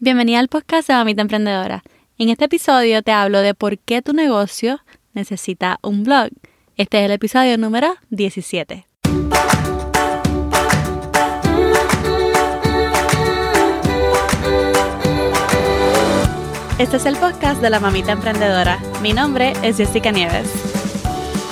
Bienvenida al podcast de Mamita Emprendedora. En este episodio te hablo de por qué tu negocio necesita un blog. Este es el episodio número 17. Este es el podcast de la Mamita Emprendedora. Mi nombre es Jessica Nieves.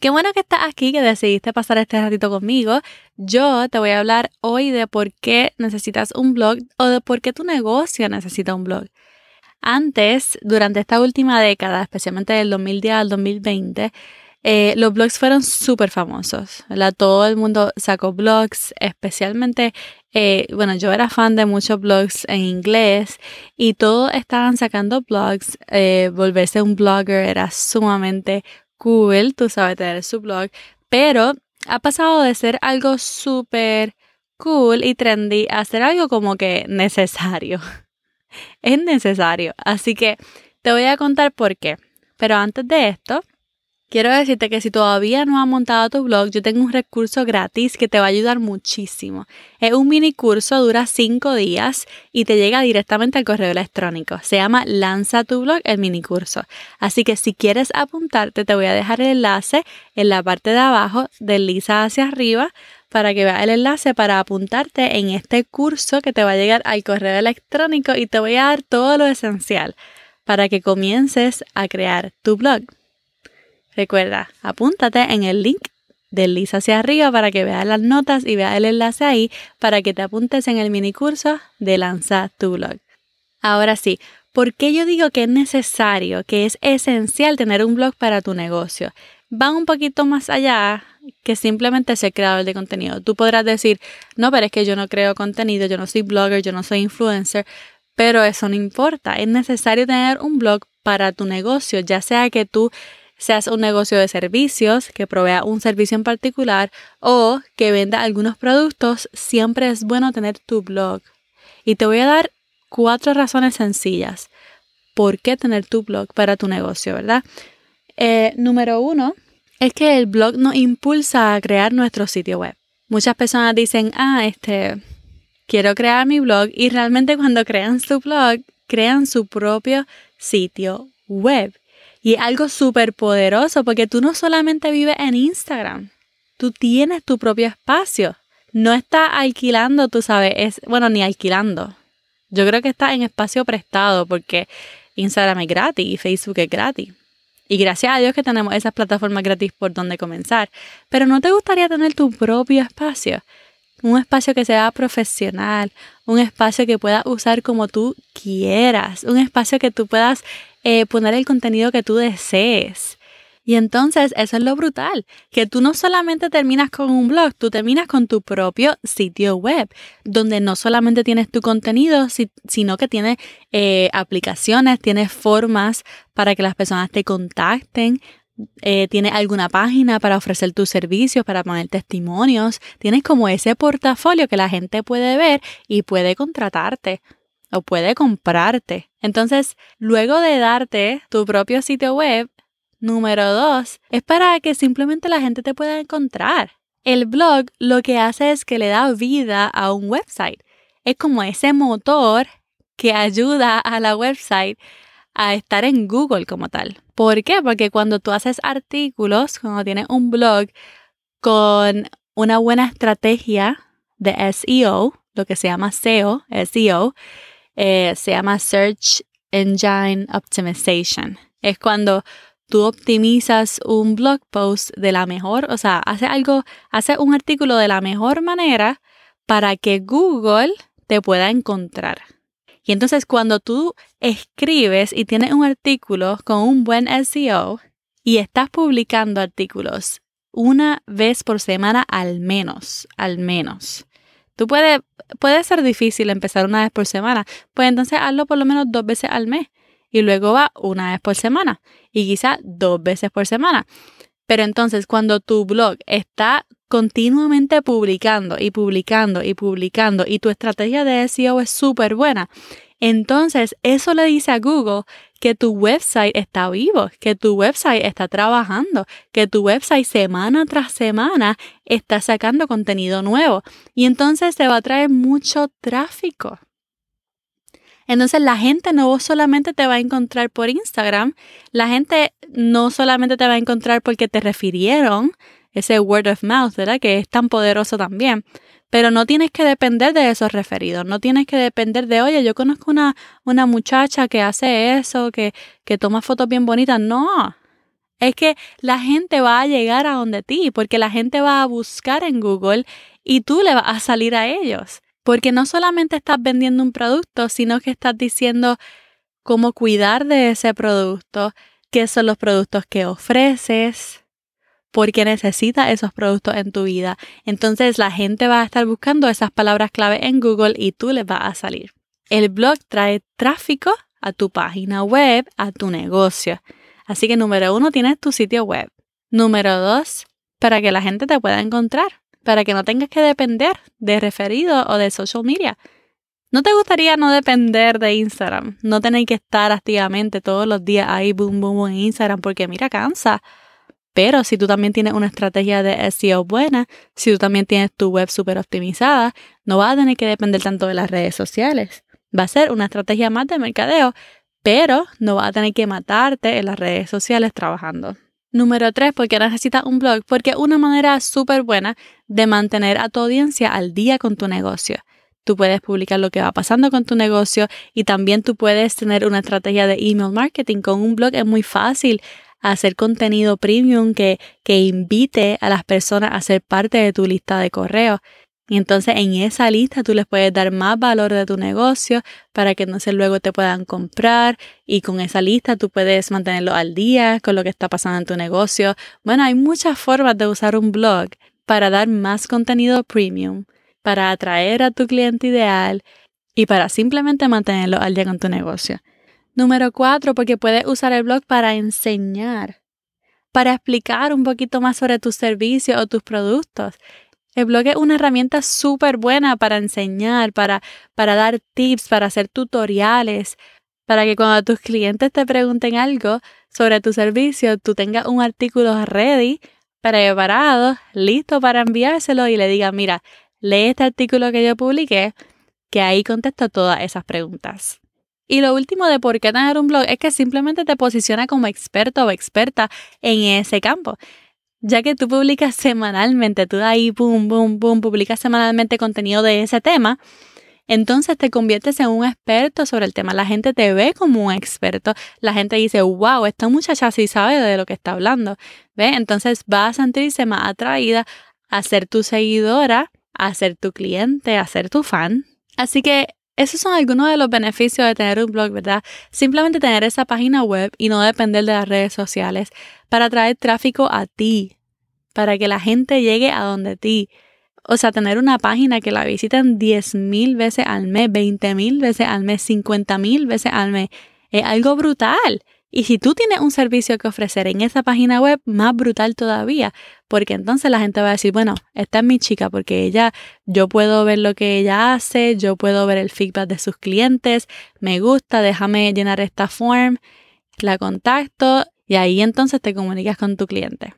Qué bueno que estás aquí, que decidiste pasar este ratito conmigo. Yo te voy a hablar hoy de por qué necesitas un blog o de por qué tu negocio necesita un blog. Antes, durante esta última década, especialmente del 2010 al 2020, eh, los blogs fueron súper famosos, Todo el mundo sacó blogs, especialmente, eh, bueno, yo era fan de muchos blogs en inglés y todos estaban sacando blogs. Eh, volverse un blogger era sumamente cool, tú sabes, tener su blog, pero ha pasado de ser algo súper cool y trendy a ser algo como que necesario. es necesario. Así que te voy a contar por qué. Pero antes de esto, Quiero decirte que si todavía no has montado tu blog, yo tengo un recurso gratis que te va a ayudar muchísimo. Es un mini curso, dura 5 días y te llega directamente al correo electrónico. Se llama Lanza tu blog, el mini curso. Así que si quieres apuntarte, te voy a dejar el enlace en la parte de abajo, desliza hacia arriba para que veas el enlace para apuntarte en este curso que te va a llegar al correo electrónico y te voy a dar todo lo esencial para que comiences a crear tu blog. Recuerda, apúntate en el link desliza hacia arriba para que veas las notas y veas el enlace ahí para que te apuntes en el mini curso de Lanza tu blog. Ahora sí, ¿por qué yo digo que es necesario, que es esencial tener un blog para tu negocio? Va un poquito más allá que simplemente ser creador de contenido. Tú podrás decir, no, pero es que yo no creo contenido, yo no soy blogger, yo no soy influencer, pero eso no importa. Es necesario tener un blog para tu negocio, ya sea que tú seas un negocio de servicios que provea un servicio en particular o que venda algunos productos, siempre es bueno tener tu blog. Y te voy a dar cuatro razones sencillas por qué tener tu blog para tu negocio, ¿verdad? Eh, número uno es que el blog nos impulsa a crear nuestro sitio web. Muchas personas dicen, ah, este, quiero crear mi blog y realmente cuando crean su blog, crean su propio sitio web. Y es algo súper poderoso porque tú no solamente vives en Instagram, tú tienes tu propio espacio. No estás alquilando, tú sabes, es, bueno, ni alquilando. Yo creo que estás en espacio prestado porque Instagram es gratis y Facebook es gratis. Y gracias a Dios que tenemos esas plataformas gratis por donde comenzar. Pero ¿no te gustaría tener tu propio espacio? Un espacio que sea profesional, un espacio que puedas usar como tú quieras, un espacio que tú puedas eh, poner el contenido que tú desees. Y entonces eso es lo brutal, que tú no solamente terminas con un blog, tú terminas con tu propio sitio web, donde no solamente tienes tu contenido, sino que tienes eh, aplicaciones, tienes formas para que las personas te contacten, eh, tienes alguna página para ofrecer tus servicios, para poner testimonios, tienes como ese portafolio que la gente puede ver y puede contratarte o puede comprarte. Entonces, luego de darte tu propio sitio web, número dos, es para que simplemente la gente te pueda encontrar. El blog lo que hace es que le da vida a un website. Es como ese motor que ayuda a la website a estar en Google como tal. ¿Por qué? Porque cuando tú haces artículos, cuando tienes un blog con una buena estrategia de SEO, lo que se llama SEO, SEO, eh, se llama Search Engine Optimization. Es cuando tú optimizas un blog post de la mejor, o sea, hace algo, hace un artículo de la mejor manera para que Google te pueda encontrar. Y entonces cuando tú escribes y tienes un artículo con un buen SEO y estás publicando artículos una vez por semana al menos, al menos, Tú puedes, puede ser difícil empezar una vez por semana, pues entonces hazlo por lo menos dos veces al mes y luego va una vez por semana y quizá dos veces por semana. Pero entonces cuando tu blog está continuamente publicando y publicando y publicando y tu estrategia de SEO es súper buena, entonces eso le dice a Google que tu website está vivo, que tu website está trabajando, que tu website semana tras semana está sacando contenido nuevo y entonces te va a traer mucho tráfico. Entonces la gente no solamente te va a encontrar por Instagram, la gente no solamente te va a encontrar porque te refirieron, ese word of mouth, ¿verdad? Que es tan poderoso también. Pero no tienes que depender de esos referidos, no tienes que depender de, oye, yo conozco una, una muchacha que hace eso, que, que toma fotos bien bonitas. No, es que la gente va a llegar a donde ti, porque la gente va a buscar en Google y tú le vas a salir a ellos. Porque no solamente estás vendiendo un producto, sino que estás diciendo cómo cuidar de ese producto, qué son los productos que ofreces, porque necesitas esos productos en tu vida. Entonces la gente va a estar buscando esas palabras clave en Google y tú les vas a salir. El blog trae tráfico a tu página web, a tu negocio. Así que número uno, tienes tu sitio web. Número dos, para que la gente te pueda encontrar, para que no tengas que depender de referido o de social media. ¿No te gustaría no depender de Instagram? No tener que estar activamente todos los días ahí, boom, boom, boom, en Instagram, porque mira, cansa. Pero si tú también tienes una estrategia de SEO buena, si tú también tienes tu web súper optimizada, no vas a tener que depender tanto de las redes sociales. Va a ser una estrategia más de mercadeo, pero no vas a tener que matarte en las redes sociales trabajando. Número tres, porque necesitas un blog, porque una manera súper buena de mantener a tu audiencia al día con tu negocio. Tú puedes publicar lo que va pasando con tu negocio y también tú puedes tener una estrategia de email marketing. Con un blog es muy fácil hacer contenido premium que, que invite a las personas a ser parte de tu lista de correos. Y entonces en esa lista tú les puedes dar más valor de tu negocio para que entonces luego te puedan comprar y con esa lista tú puedes mantenerlo al día con lo que está pasando en tu negocio. Bueno, hay muchas formas de usar un blog para dar más contenido premium, para atraer a tu cliente ideal y para simplemente mantenerlo al día con tu negocio. Número cuatro, porque puedes usar el blog para enseñar, para explicar un poquito más sobre tus servicios o tus productos. El blog es una herramienta súper buena para enseñar, para, para dar tips, para hacer tutoriales, para que cuando tus clientes te pregunten algo sobre tu servicio, tú tengas un artículo ready, preparado, listo para enviárselo y le digas, mira, lee este artículo que yo publiqué, que ahí contesto todas esas preguntas. Y lo último de por qué tener un blog es que simplemente te posiciona como experto o experta en ese campo. Ya que tú publicas semanalmente, tú ahí, boom, boom, boom, publicas semanalmente contenido de ese tema, entonces te conviertes en un experto sobre el tema. La gente te ve como un experto. La gente dice, wow, esta muchacha sí sabe de lo que está hablando. ¿Ve? Entonces vas a sentirse más atraída a ser tu seguidora, a ser tu cliente, a ser tu fan. Así que esos son algunos de los beneficios de tener un blog, ¿verdad? Simplemente tener esa página web y no depender de las redes sociales para traer tráfico a ti, para que la gente llegue a donde ti. O sea, tener una página que la visiten 10.000 veces al mes, 20.000 veces al mes, 50.000 veces al mes. Es algo brutal. Y si tú tienes un servicio que ofrecer en esa página web, más brutal todavía, porque entonces la gente va a decir, bueno, esta es mi chica, porque ella, yo puedo ver lo que ella hace, yo puedo ver el feedback de sus clientes, me gusta, déjame llenar esta form, la contacto y ahí entonces te comunicas con tu cliente.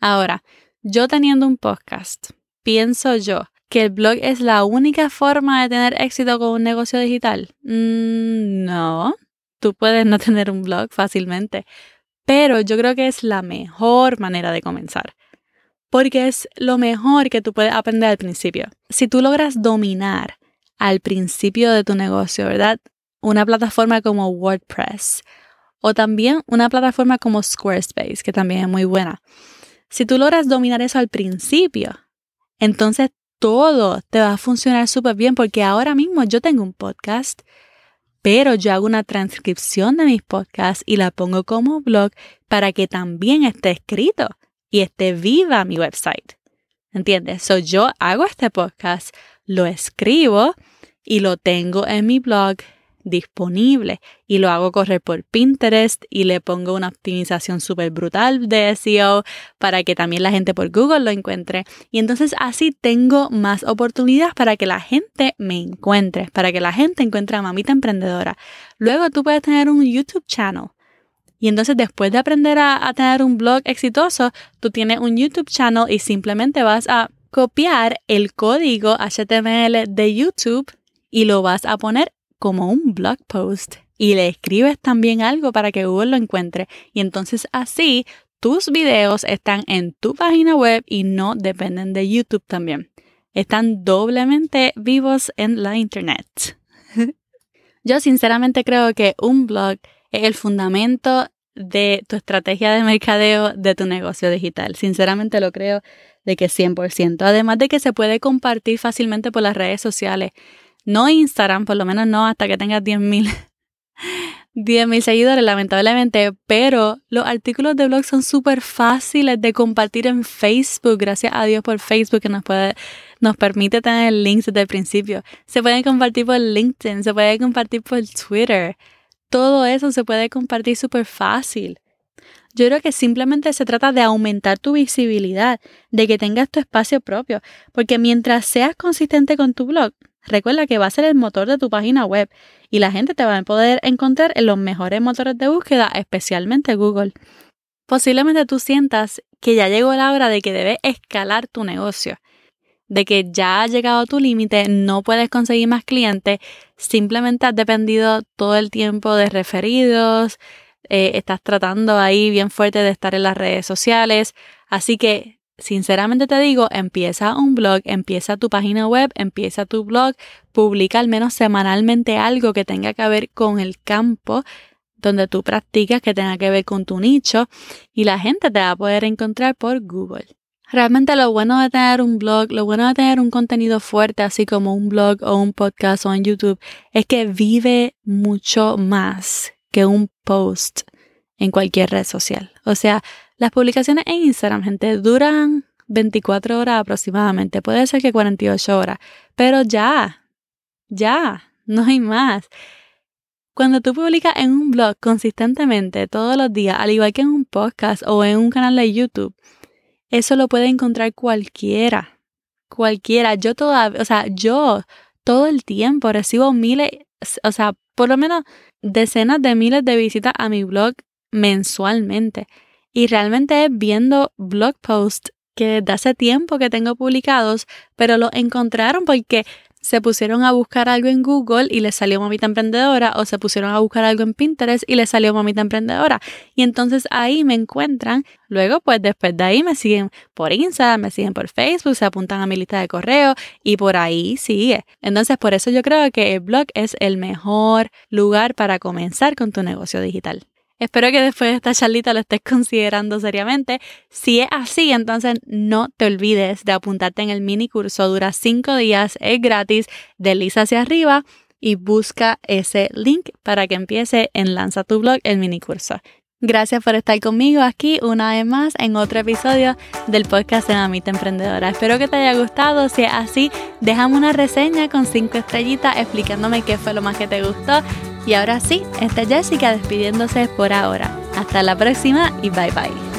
Ahora, yo teniendo un podcast, pienso yo que el blog es la única forma de tener éxito con un negocio digital. Mm, no, tú puedes no tener un blog fácilmente, pero yo creo que es la mejor manera de comenzar. Porque es lo mejor que tú puedes aprender al principio. Si tú logras dominar al principio de tu negocio, ¿verdad? Una plataforma como WordPress o también una plataforma como Squarespace, que también es muy buena. Si tú logras dominar eso al principio, entonces todo te va a funcionar súper bien porque ahora mismo yo tengo un podcast pero yo hago una transcripción de mis podcasts y la pongo como blog para que también esté escrito y esté viva mi website. ¿Entiendes? So yo hago este podcast, lo escribo y lo tengo en mi blog disponible y lo hago correr por Pinterest y le pongo una optimización súper brutal de SEO para que también la gente por Google lo encuentre. Y entonces así tengo más oportunidades para que la gente me encuentre, para que la gente encuentre a Mamita Emprendedora. Luego tú puedes tener un YouTube channel. Y entonces después de aprender a, a tener un blog exitoso, tú tienes un YouTube channel y simplemente vas a copiar el código HTML de YouTube y lo vas a poner como un blog post y le escribes también algo para que Google lo encuentre. Y entonces así tus videos están en tu página web y no dependen de YouTube también. Están doblemente vivos en la Internet. Yo sinceramente creo que un blog es el fundamento de tu estrategia de mercadeo de tu negocio digital. Sinceramente lo creo de que 100%. Además de que se puede compartir fácilmente por las redes sociales. No Instagram, por lo menos no hasta que tengas 10.000 10.000 seguidores, lamentablemente, pero los artículos de blog son súper fáciles de compartir en Facebook. Gracias a Dios por Facebook que nos puede, nos permite tener links desde el principio. Se pueden compartir por LinkedIn, se puede compartir por Twitter. Todo eso se puede compartir súper fácil. Yo creo que simplemente se trata de aumentar tu visibilidad, de que tengas tu espacio propio, porque mientras seas consistente con tu blog, Recuerda que va a ser el motor de tu página web y la gente te va a poder encontrar en los mejores motores de búsqueda, especialmente Google. Posiblemente tú sientas que ya llegó la hora de que debes escalar tu negocio, de que ya ha llegado a tu límite, no puedes conseguir más clientes, simplemente has dependido todo el tiempo de referidos, eh, estás tratando ahí bien fuerte de estar en las redes sociales, así que sinceramente te digo, empieza un blog, empieza tu página web, empieza tu blog, publica al menos semanalmente algo que tenga que ver con el campo donde tú practicas, que tenga que ver con tu nicho y la gente te va a poder encontrar por Google. Realmente lo bueno de tener un blog, lo bueno de tener un contenido fuerte, así como un blog o un podcast o en YouTube, es que vive mucho más que un post en cualquier red social. O sea, las publicaciones en Instagram, gente, duran 24 horas aproximadamente. Puede ser que 48 horas, pero ya, ya, no hay más. Cuando tú publicas en un blog consistentemente todos los días, al igual que en un podcast o en un canal de YouTube, eso lo puede encontrar cualquiera. Cualquiera. Yo todavía, o sea, yo todo el tiempo recibo miles, o sea, por lo menos decenas de miles de visitas a mi blog mensualmente. Y realmente viendo blog posts que desde hace tiempo que tengo publicados, pero lo encontraron porque se pusieron a buscar algo en Google y les salió Mamita Emprendedora o se pusieron a buscar algo en Pinterest y les salió Mamita Emprendedora. Y entonces ahí me encuentran. Luego, pues después de ahí me siguen por Instagram, me siguen por Facebook, se apuntan a mi lista de correo y por ahí sigue. Entonces, por eso yo creo que el blog es el mejor lugar para comenzar con tu negocio digital. Espero que después de esta charlita lo estés considerando seriamente. Si es así, entonces no te olvides de apuntarte en el mini curso. Dura cinco días, es gratis. Desliza hacia arriba y busca ese link para que empiece en Lanza tu blog el mini curso. Gracias por estar conmigo aquí una vez más en otro episodio del podcast de Mamita Emprendedora. Espero que te haya gustado. Si es así, déjame una reseña con cinco estrellitas explicándome qué fue lo más que te gustó y ahora sí, está Jessica despidiéndose por ahora. Hasta la próxima y bye bye.